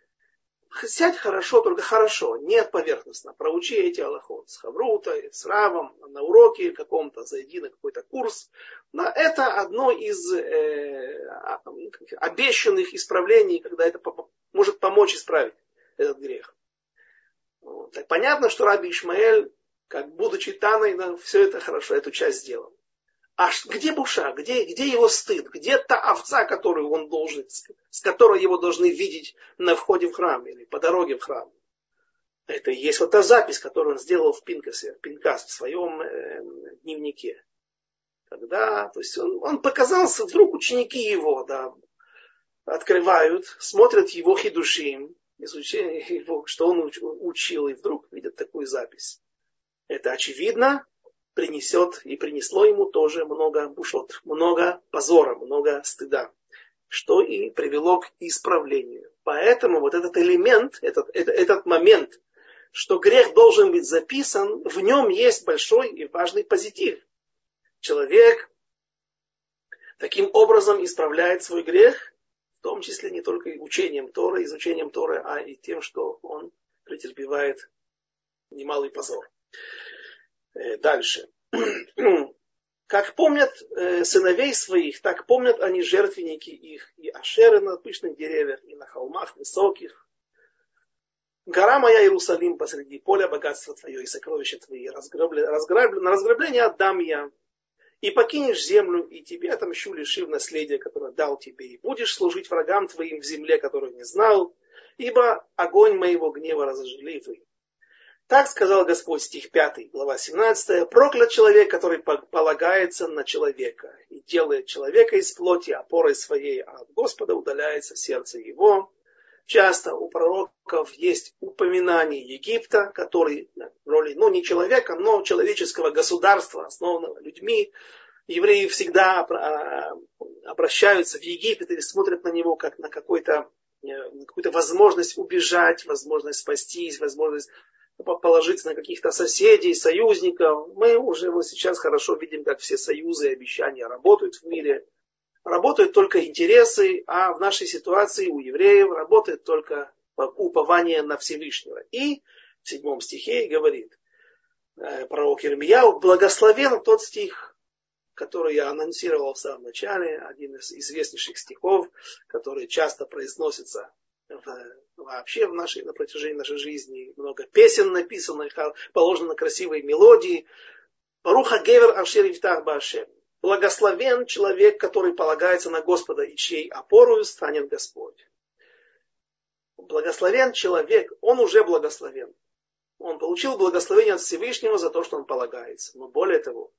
Сядь хорошо, только хорошо, не поверхностно. Проучи эти аллахот с Хаврута, с Равом, на уроке каком-то, зайди на какой-то курс. Но это одно из э, обещанных исправлений, когда это может помочь исправить этот грех. Так понятно, что Раби Ишмаэль, как будучи Таной, все это хорошо, эту часть сделал. А где буша, где, где его стыд, где та овца, которую он должен, с которой его должны видеть на входе в храм или по дороге в храм? Это и есть вот та запись, которую он сделал в Пинкасе, Пинкас в своем э, дневнике. Когда, то есть он, он показался, вдруг ученики его, да, открывают, смотрят его хидушим, изучение его, что он учил, и вдруг видят такую запись. Это очевидно принесет и принесло ему тоже много бушот, много позора, много стыда, что и привело к исправлению. Поэтому вот этот элемент, этот, этот, этот момент, что грех должен быть записан, в нем есть большой и важный позитив. Человек таким образом исправляет свой грех том числе не только учением Торы, изучением Торы, а и тем, что он претерпевает немалый позор. Э, дальше. Как помнят э, сыновей своих, так помнят они жертвенники их, и ашеры на пышных деревьях, и на холмах высоких. Гора моя Иерусалим посреди поля, богатство твое и сокровища твои, разграблено, на разграбление отдам я, и покинешь землю, и тебе отомщу, лишив наследия, которое дал тебе, и будешь служить врагам твоим в земле, которую не знал, ибо огонь моего гнева разожгли вы. Так сказал Господь, стих 5, глава 17. Проклят человек, который полагается на человека и делает человека из плоти опорой своей, а от Господа удаляется сердце его. Часто у пророков есть упоминание Египта, который в роли, ну не человека, но человеческого государства, основанного людьми. Евреи всегда а, обращаются в Египет или смотрят на него как на какой-то э, какую-то возможность убежать, возможность спастись, возможность положиться на каких-то соседей, союзников. Мы уже вот сейчас хорошо видим, как все союзы и обещания работают в мире работают только интересы, а в нашей ситуации у евреев работает только упование на Всевышнего. И в седьмом стихе говорит э, пророк Ирмияу, благословен тот стих, который я анонсировал в самом начале, один из известнейших стихов, который часто произносится в, вообще в нашей, на протяжении нашей жизни. Много песен написано, положено на красивые мелодии. Паруха Гевер Ашер Ивтах Башем. Благословен человек, который полагается на Господа, и чьей опорою станет Господь. Благословен человек, он уже благословен. Он получил благословение от Всевышнего за то, что он полагается. Но более того,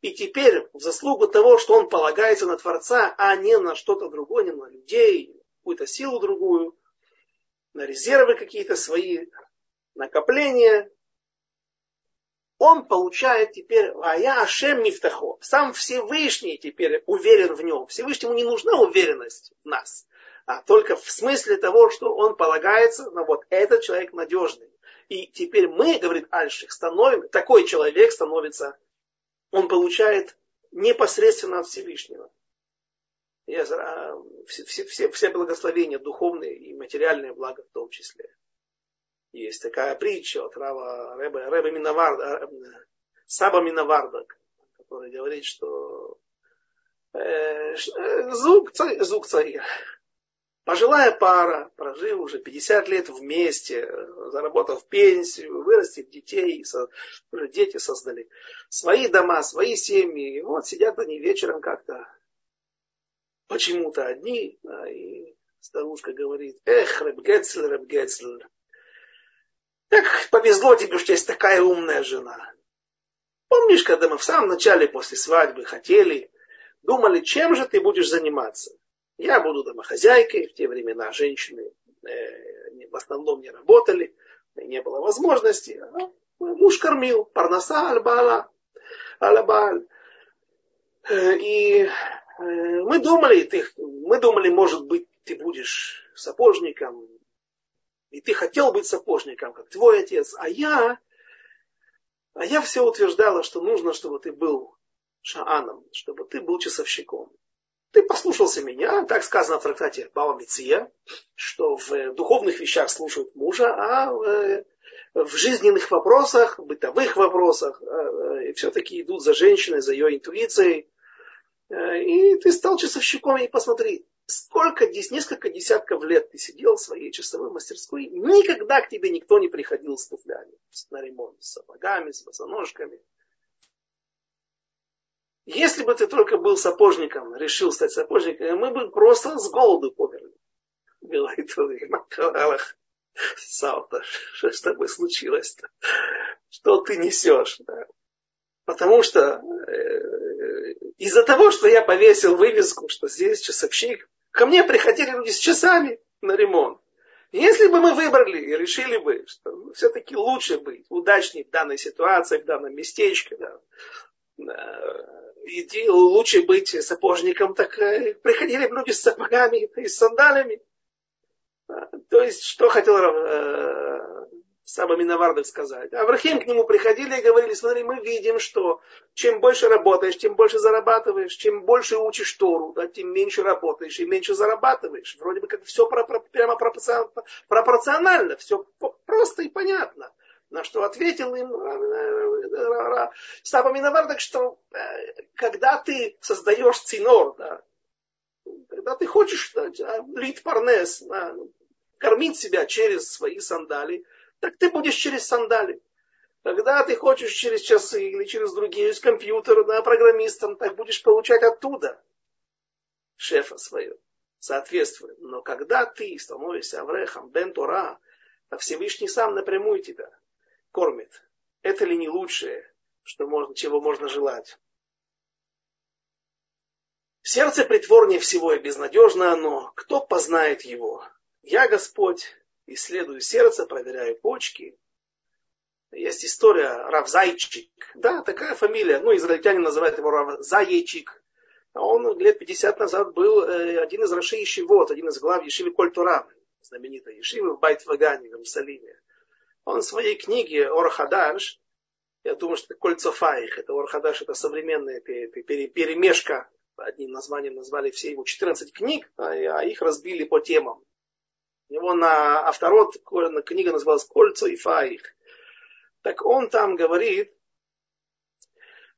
и теперь в заслугу того, что он полагается на Творца, а не на что-то другое, не на людей, какую-то силу другую, на резервы какие-то свои, накопления, он получает теперь, а я Ашем Мифтахо, сам Всевышний теперь уверен в нем. Всевышнему не нужна уверенность в нас, а только в смысле того, что он полагается на вот этот человек надежный. И теперь мы, говорит Альших, становим, такой человек становится, он получает непосредственно от Всевышнего. Все, все, все, все благословения духовные и материальные блага в том числе. Есть такая притча от Рава Рэба, Рэба Миноварда, э, Саба Миноварда, который говорит, что э, э зуг царь, пожилая пара, прожив уже 50 лет вместе, заработав пенсию, вырастив детей, уже дети создали свои дома, свои семьи. И вот сидят они вечером как-то почему-то одни, да, и старушка говорит, эх, Рэб Гецль, Рэб Гецль, как повезло тебе, что есть такая умная жена. Помнишь, когда мы в самом начале после свадьбы хотели, думали, чем же ты будешь заниматься? Я буду домохозяйкой. В те времена женщины э, в основном не работали, не было возможности. А муж кормил. Парнаса аль-бала. Э, и мы думали, ты, мы думали, может быть, ты будешь сапожником, и ты хотел быть сапожником, как твой отец, а я, а я все утверждала, что нужно, чтобы ты был шааном, чтобы ты был часовщиком. Ты послушался меня, так сказано в трактате Бава Миция, что в духовных вещах слушают мужа, а в, в жизненных вопросах, бытовых вопросах э, все-таки идут за женщиной, за ее интуицией. Э, и ты стал часовщиком, и посмотри, сколько, здесь несколько десятков лет ты сидел в своей часовой мастерской, никогда к тебе никто не приходил с туфлями, на ремонт, с сапогами, с босоножками. Если бы ты только был сапожником, решил стать сапожником, мы бы просто с голоду померли. Говорит он, Саута, что с тобой случилось-то? Что ты несешь? Да? Потому что э, из-за того, что я повесил вывеску, что здесь часовщик, Ко мне приходили люди с часами на ремонт. Если бы мы выбрали и решили бы, что все-таки лучше быть удачнее в данной ситуации, в данном местечке, да, и лучше быть сапожником, так э, приходили бы люди с сапогами и с сандалиями. То есть, что хотел э, Саба Миновардов сказать. Аврахим к нему приходили и говорили, смотри, мы видим, что чем больше работаешь, тем больше зарабатываешь, чем больше учишь Тору, да, тем меньше работаешь и меньше зарабатываешь. Вроде бы как все прямо пропорционально, все просто и понятно. На что ответил им Саба Миновардов, что э, когда ты создаешь цинор, да, когда ты хочешь да, лить парнес, да, кормить себя через свои сандали, так ты будешь через сандали. Когда ты хочешь через часы или через другие, из компьютера, да, программистом, так будешь получать оттуда шефа свое. Соответствует. Но когда ты становишься Аврехом, Бен Тора, а Всевышний сам напрямую тебя кормит. Это ли не лучшее, что можно, чего можно желать? Сердце притворнее всего и безнадежно оно. Кто познает его? Я Господь, исследую сердце, проверяю почки. Есть история Равзайчик. Да, такая фамилия. Ну, израильтяне называют его Равзайчик. Он лет 50 назад был э, один из Раши Ешивот, один из глав Ешивы Кольтура, знаменитой Ешивы в Байт-Вагане, в Иерусалиме. Он в своей книге Орхадаш, я думаю, что это Кольцофаих, это Орхадаш, это современная перемешка, одним названием назвали все его 14 книг, а, а их разбили по темам. У него на авторот книга называлась «Кольцо и Фаих». Так он там говорит,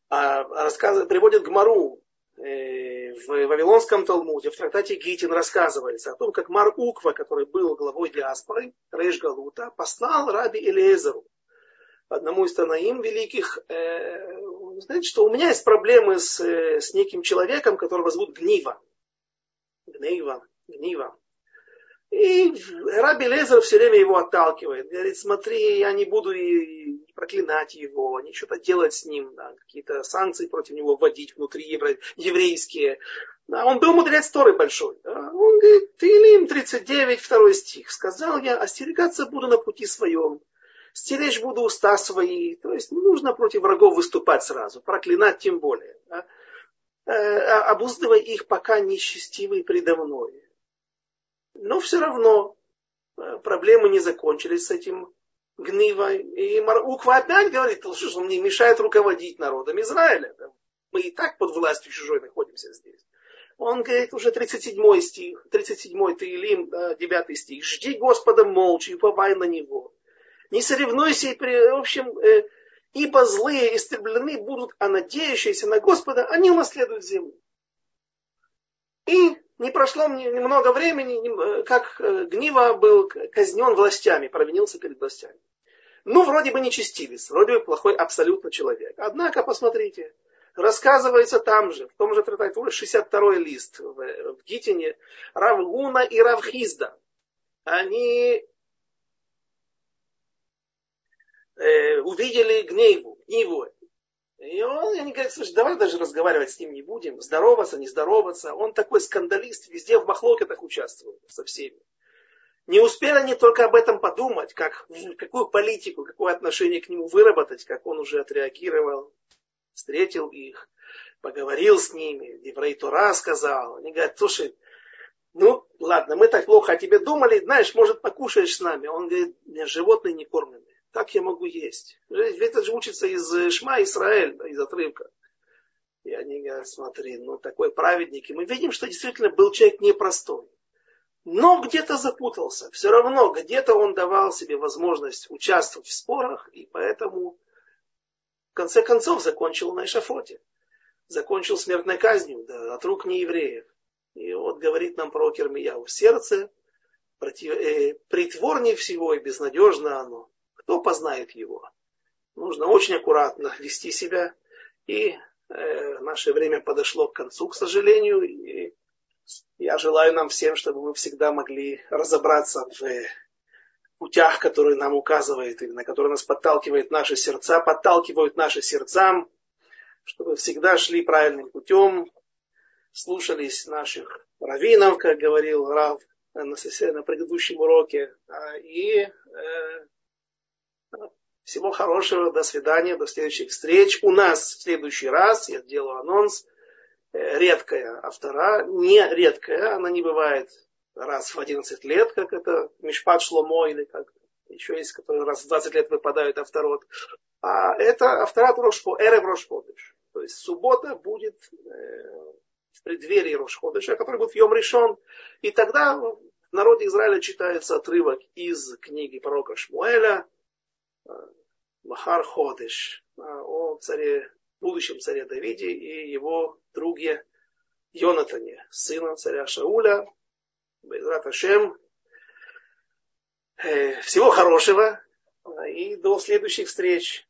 а, рассказывает, приводит Гмару э, в Вавилонском Талмуде, в трактате Гитин рассказывается о том, как Мар Уква, который был главой диаспоры, Рейш Галута, послал раби Элиезеру, одному из Танаим великих, э, знаете, что у меня есть проблемы с, э, с неким человеком, которого зовут Гнива. Гнива, Гнива. И Раби Лезер все время его отталкивает. Говорит, смотри, я не буду и проклинать его, не что-то делать с ним, да, какие-то санкции против него вводить внутри евре, еврейские. Да, он был мудрец Торы большой. Да. Он говорит, ты им 39, второй стих. Сказал я, остерегаться буду на пути своем. стеречь буду уста свои. То есть не нужно против врагов выступать сразу, проклинать тем более. Да? Э, а, обуздывай их, пока нечестивый предо мной. Но все равно э, проблемы не закончились с этим гнива. И Уква опять говорит, что он мне мешает руководить народом Израиля. Мы и так под властью чужой находимся здесь. Он говорит уже 37 стих, 37 Таилим, 9 стих. Жди Господа молча и уповай на Него. Не соревнуйся, и при, в общем, э, ибо злые истреблены будут, а надеющиеся на Господа, они унаследуют землю. И не прошло немного времени, как э, Гнива был казнен властями, провинился перед властями. Ну, вроде бы нечестивец, вроде бы плохой абсолютно человек. Однако, посмотрите, рассказывается там же, в том же Тратайтуре, 62 лист в, в Гитине, Равгуна и Равхизда. Они э, увидели гневу, гневу. И он, они говорят, слушай, давай даже разговаривать с ним не будем, здороваться, не здороваться. Он такой скандалист, везде в махлокетах участвует со всеми. Не успели они только об этом подумать, как, какую политику, какое отношение к нему выработать, как он уже отреагировал, встретил их, поговорил с ними, Деврей Тора сказал. Они говорят, слушай, ну ладно, мы так плохо о тебе думали, знаешь, может покушаешь с нами. Он говорит, меня животные не кормлены. Как я могу есть? Это же учится из Шма Израиль, из отрывка. И они говорят, смотри, ну такой праведник. И мы видим, что действительно был человек непростой. Но где-то запутался. Все равно где-то он давал себе возможность участвовать в спорах, и поэтому в конце концов закончил на эшафоте. Закончил смертной казнью да, от рук неевреев. И вот говорит нам про Кермияу. Сердце э, притворнее всего и безнадежно оно. Кто познает его? Нужно очень аккуратно вести себя. И э, наше время подошло к концу, к сожалению. И я желаю нам всем, чтобы мы всегда могли разобраться в путях, которые нам указывает, или на которые нас подталкивает наши сердца, подталкивают наши сердца, чтобы всегда шли правильным путем, слушались наших раввинов, как говорил Рав на, на предыдущем уроке, а, и э, всего хорошего, до свидания, до следующих встреч. У нас в следующий раз, я делаю анонс, э, редкая автора, не редкая, она не бывает раз в 11 лет, как это Мишпат Шломо, или как еще есть, которые раз в 20 лет выпадают авторот. А это авторат Рошпо, Эрев Рошходыш. То есть суббота будет э, в преддверии Рошходыша, который будет в Йом Ришон. И тогда в народе Израиля читается отрывок из книги пророка Шмуэля, э, Махар Ходыш, э, о царе, будущем царе Давиде и его друге Йонатане, сына царя Шауля, Безрат Ашем. Всего хорошего и до следующих встреч.